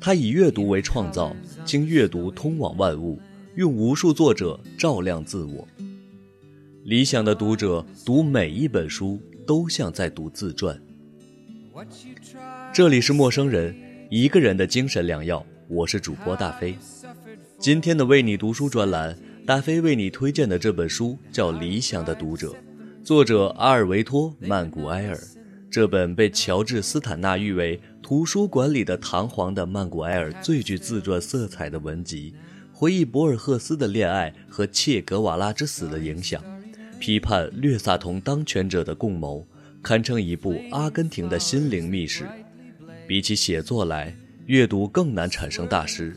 他以阅读为创造，经阅读通往万物，用无数作者照亮自我。理想的读者读每一本书都像在读自传。这里是陌生人，一个人的精神良药。我是主播大飞。今天的为你读书专栏，大飞为你推荐的这本书叫《理想的读者》，作者阿尔维托·曼古埃尔。这本被乔治·斯坦纳誉为图书馆里的堂皇的曼古埃尔最具自传色彩的文集，回忆博尔赫斯的恋爱和切格瓦拉之死的影响，批判略萨同当权者的共谋，堪称一部阿根廷的心灵秘史。比起写作来，阅读更难产生大师。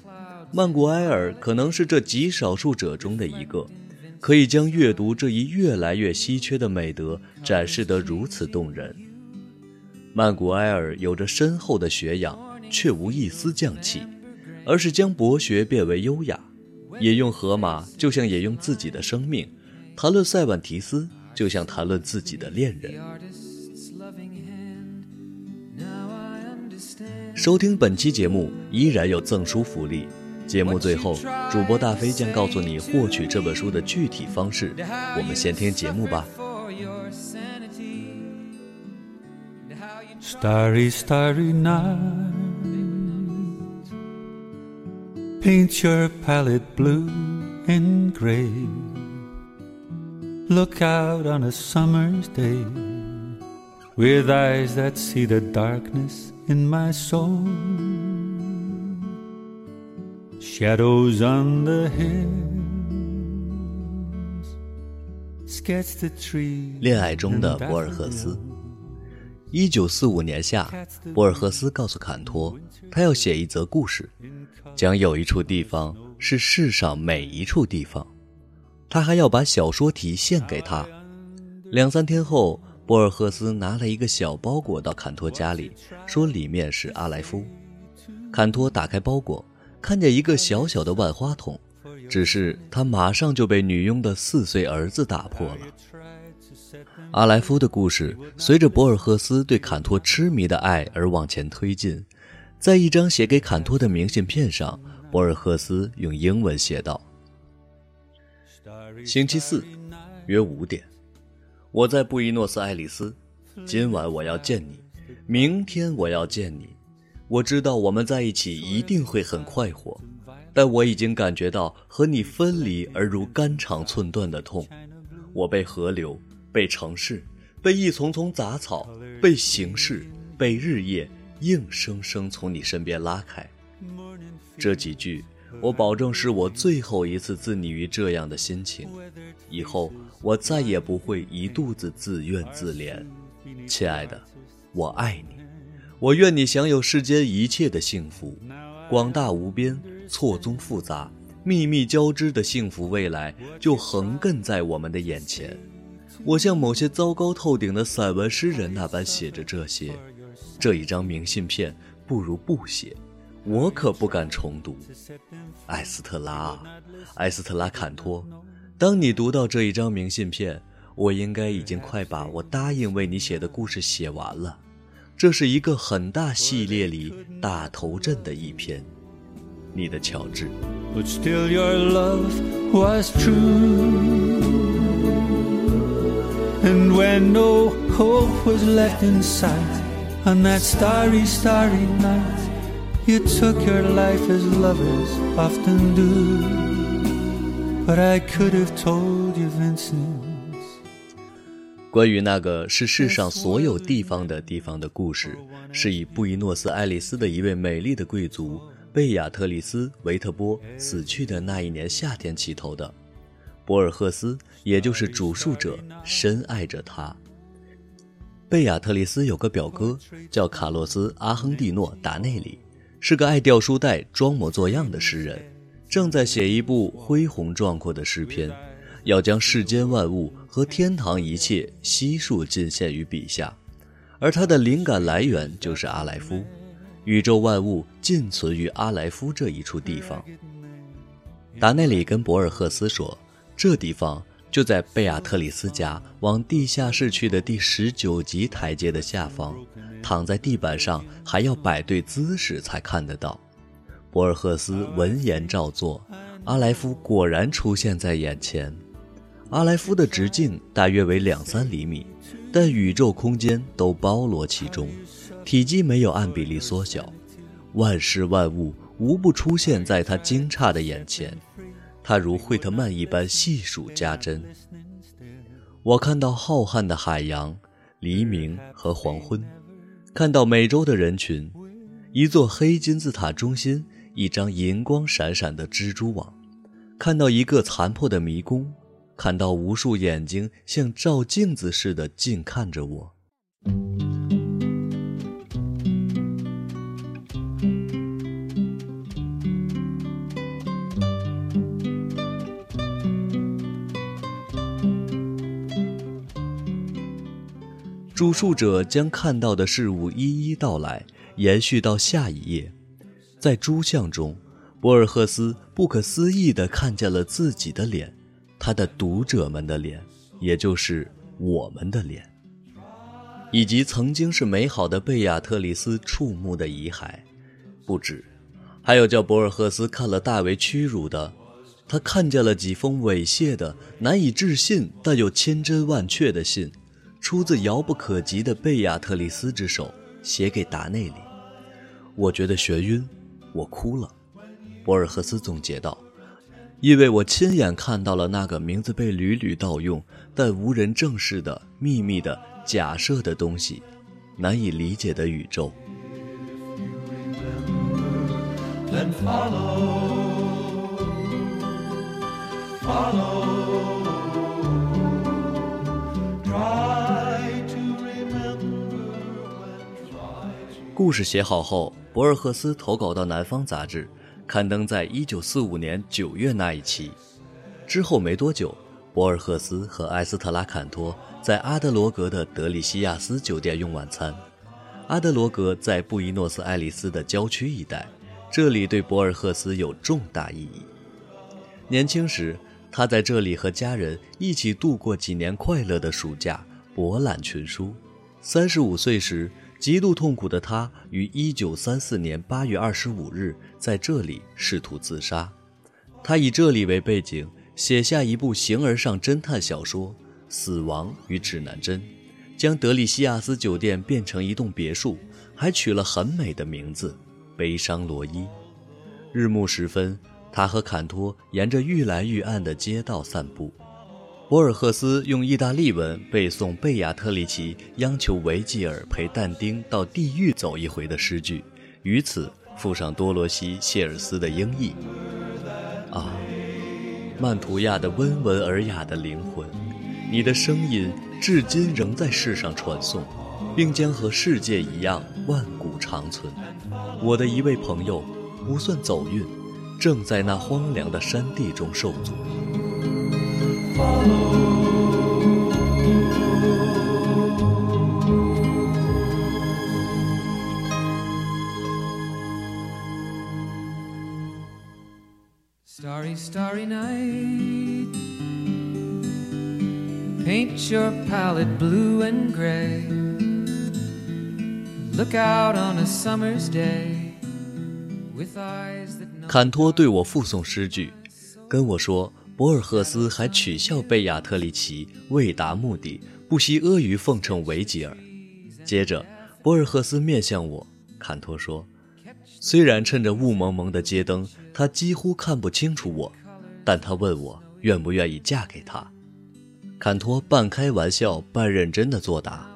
曼古埃尔可能是这极少数者中的一个，可以将阅读这一越来越稀缺的美德展示得如此动人。曼古埃尔有着深厚的学养，却无一丝匠气，而是将博学变为优雅。引用荷马，就像引用自己的生命；谈论塞万提斯，就像谈论自己的恋人。收听本期节目依然有赠书福利。节目最后，主播大飞将告诉你获取这本书的具体方式。我们先听节目吧。Starry, starry night. Paint your palette blue and gray. Look out on a summer's day with eyes that see the darkness in my soul. Shadows on the hills. Sketch the trees. 恋爱中的博尔赫斯。 一九四五年夏，博尔赫斯告诉坎托，他要写一则故事，讲有一处地方是世上每一处地方。他还要把小说题献给他。两三天后，博尔赫斯拿了一个小包裹到坎托家里，说里面是阿莱夫。坎托打开包裹，看见一个小小的万花筒，只是他马上就被女佣的四岁儿子打破了。阿莱夫的故事随着博尔赫斯对坎托痴迷的爱而往前推进。在一张写给坎托的明信片上，博尔赫斯用英文写道：“星期四，约五点，我在布宜诺斯艾利斯。今晚我要见你，明天我要见你。我知道我们在一起一定会很快活，但我已经感觉到和你分离而如肝肠寸断的痛。我被河流。”被城市，被一丛丛杂草，被形式，被日夜，硬生生从你身边拉开。这几句，我保证是我最后一次自拟于这样的心情。以后我再也不会一肚子自怨自怜。亲爱的，我爱你，我愿你享有世间一切的幸福，广大无边，错综复杂，秘密交织的幸福未来就横亘在我们的眼前。我像某些糟糕透顶的散文诗人那般写着这些，这一张明信片不如不写，我可不敢重读。艾斯特拉，艾斯特拉坎托，当你读到这一张明信片，我应该已经快把我答应为你写的故事写完了。这是一个很大系列里大头阵的一篇。你的乔治。But still your love was true. And when no hope was left in sight, on that starry, starry night, you took your life as lovers often do. But I could have told you, Vincent. 关于那个是世上所有地方的地方的故事，是以布宜诺斯艾利斯的一位美丽的贵族贝亚特里斯·维特波死去的那一年夏天起头的。博尔赫斯，也就是主述者，深爱着她。贝亚特里斯有个表哥叫卡洛斯·阿亨蒂诺·达内里，是个爱掉书袋、装模作样的诗人，正在写一部恢宏壮阔的诗篇，要将世间万物和天堂一切悉数尽现于笔下。而他的灵感来源就是阿莱夫，宇宙万物尽存于阿莱夫这一处地方。达内里跟博尔赫斯说：“这地方。”就在贝亚特里斯家往地下室去的第十九级台阶的下方，躺在地板上还要摆对姿势才看得到。博尔赫斯闻言照做，阿莱夫果然出现在眼前。阿莱夫的直径大约为两三厘米，但宇宙空间都包罗其中，体积没有按比例缩小，万事万物无不出现在他惊诧的眼前。他如惠特曼一般细数家珍。我看到浩瀚的海洋、黎明和黄昏，看到美洲的人群，一座黑金字塔中心一张银光闪闪的蜘蛛网，看到一个残破的迷宫，看到无数眼睛像照镜子似的静看着我。著述者将看到的事物一一道来，延续到下一页。在诸像中，博尔赫斯不可思议地看见了自己的脸，他的读者们的脸，也就是我们的脸，以及曾经是美好的贝亚特里斯触目的遗骸。不止，还有叫博尔赫斯看了大为屈辱的，他看见了几封猥亵的、难以置信但又千真万确的信。出自遥不可及的贝亚特里斯之手，写给达内里。我觉得眩晕，我哭了。博尔赫斯总结道：“因为我亲眼看到了那个名字被屡屡盗用，但无人正视的秘密的假设的东西，难以理解的宇宙。” follow. 故事写好后，博尔赫斯投稿到《南方》杂志，刊登在1945年9月那一期。之后没多久，博尔赫斯和埃斯特拉·坎托在阿德罗格的德里西亚斯酒店用晚餐。阿德罗格在布宜诺斯艾利斯的郊区一带，这里对博尔赫斯有重大意义。年轻时，他在这里和家人一起度过几年快乐的暑假，博览群书。三十五岁时。极度痛苦的他于1934年8月25日在这里试图自杀。他以这里为背景写下一部形而上侦探小说《死亡与指南针》，将德里西亚斯酒店变成一栋别墅，还取了很美的名字——悲伤罗伊。日暮时分，他和坎托沿着愈来愈暗的街道散步。博尔赫斯用意大利文背诵贝亚特里奇央求维吉尔陪但丁到地狱走一回的诗句，于此附上多罗西·谢尔斯的英译。啊，曼图亚的温文尔雅的灵魂，你的声音至今仍在世上传颂，并将和世界一样万古长存。我的一位朋友，不算走运，正在那荒凉的山地中受阻。Starry, starry night. Paint your palette blue and gray. Look out on a summer's day with eyes that know. 坎托对我附送诗句，跟我说。 博尔赫斯还取笑贝亚特里奇为达目的不惜阿谀奉承维吉尔。接着，博尔赫斯面向我，坎托说：“虽然趁着雾蒙蒙的街灯，他几乎看不清楚我，但他问我愿不愿意嫁给他。”坎托半开玩笑半认真的作答，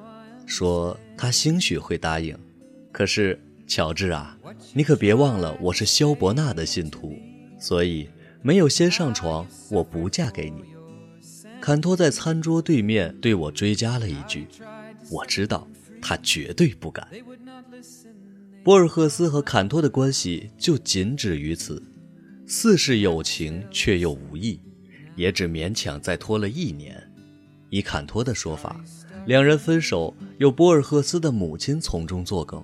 说他兴许会答应。可是，乔治啊，你可别忘了我是萧伯纳的信徒，所以。没有先上床，我不嫁给你。坎托在餐桌对面对我追加了一句：“我知道，他绝对不敢。”博尔赫斯和坎托的关系就仅止于此，似是有情却又无意，也只勉强再拖了一年。以坎托的说法，两人分手有博尔赫斯的母亲从中作梗。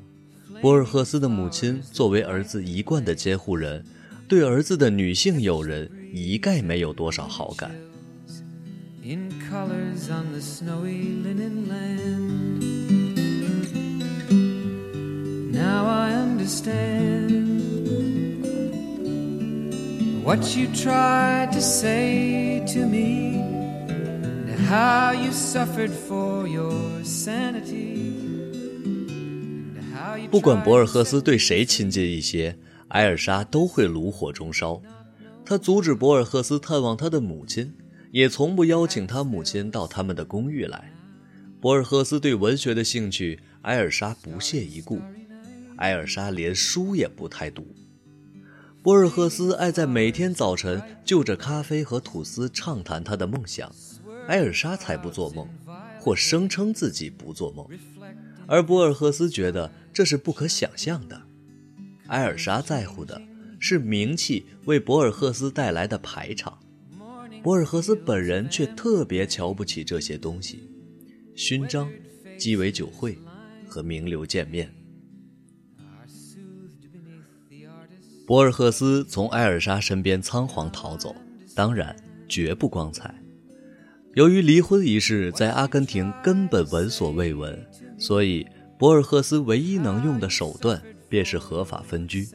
博尔赫斯的母亲作为儿子一贯的监护人，对儿子的女性友人一概没有多少好感。Now I understand what you tried to say to me, and how you suffered for your sanity. 不管博尔赫斯对谁亲近一些，艾尔莎都会炉火中烧。他阻止博尔赫斯探望他的母亲，也从不邀请他母亲到他们的公寓来。博尔赫斯对文学的兴趣，艾尔莎不屑一顾。艾尔莎连书也不太读。博尔赫斯爱在每天早晨就着咖啡和吐司畅谈他的梦想，艾尔莎才不做梦，或声称自己不做梦。而博尔赫斯觉得这是不可想象的。艾尔莎在乎的是名气为博尔赫斯带来的排场，博尔赫斯本人却特别瞧不起这些东西：勋章、鸡尾酒会和名流见面。博尔赫斯从艾尔莎身边仓皇逃走，当然绝不光彩。由于离婚一事在阿根廷根本闻所未闻，所以博尔赫斯唯一能用的手段便是合法分居。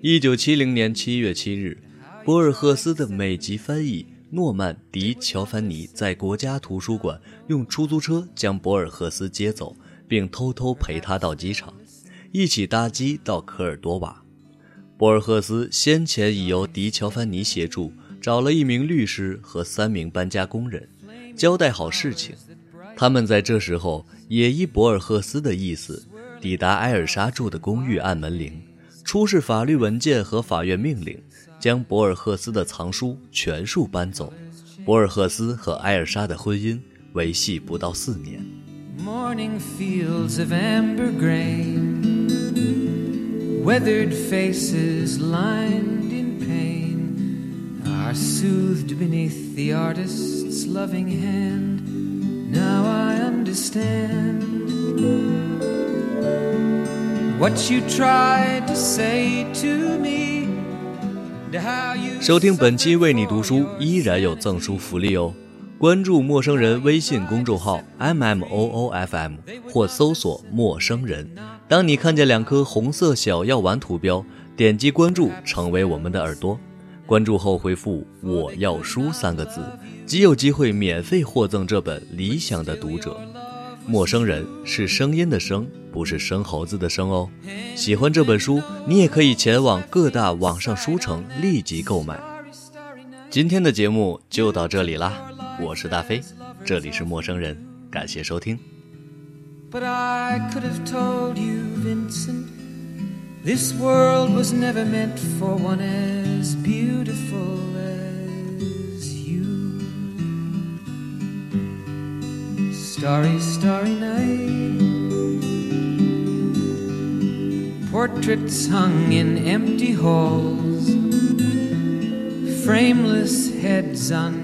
一九七零年七月七日，博尔赫斯的美籍翻译诺曼·迪乔凡尼在国家图书馆用出租车将博尔赫斯接走，并偷偷陪他到机场，一起搭机到科尔多瓦。博尔赫斯先前已由迪乔凡尼协助找了一名律师和三名搬家工人，交代好事情。他们在这时候也依博尔赫斯的意思，抵达埃尔莎住的公寓，按门铃，出示法律文件和法院命令，将博尔赫斯的藏书全数搬走。博尔赫斯和埃尔莎的婚姻维系不到四年。Morning fields of amber grain, Weathered faces lined in pain are soothed beneath the artist's loving hand. Now I understand what you tried to say to me. 收听本期为你读书依然有赠书福利哦！关注陌生人微信公众号 m m o o f m 或搜索陌生人。当你看见两颗红色小药丸图标，点击关注，成为我们的耳朵。关注后回复“我要书”三个字，即有机会免费获赠这本《理想的读者》。陌生人是声音的声，不是生猴子的生哦。喜欢这本书，你也可以前往各大网上书城立即购买。今天的节目就到这里啦，我是大飞，这里是陌生人，感谢收听。But I could have told you, Vincent, this world was never meant for one as beautiful Starry, starry night. Portraits hung in empty halls. Frameless heads on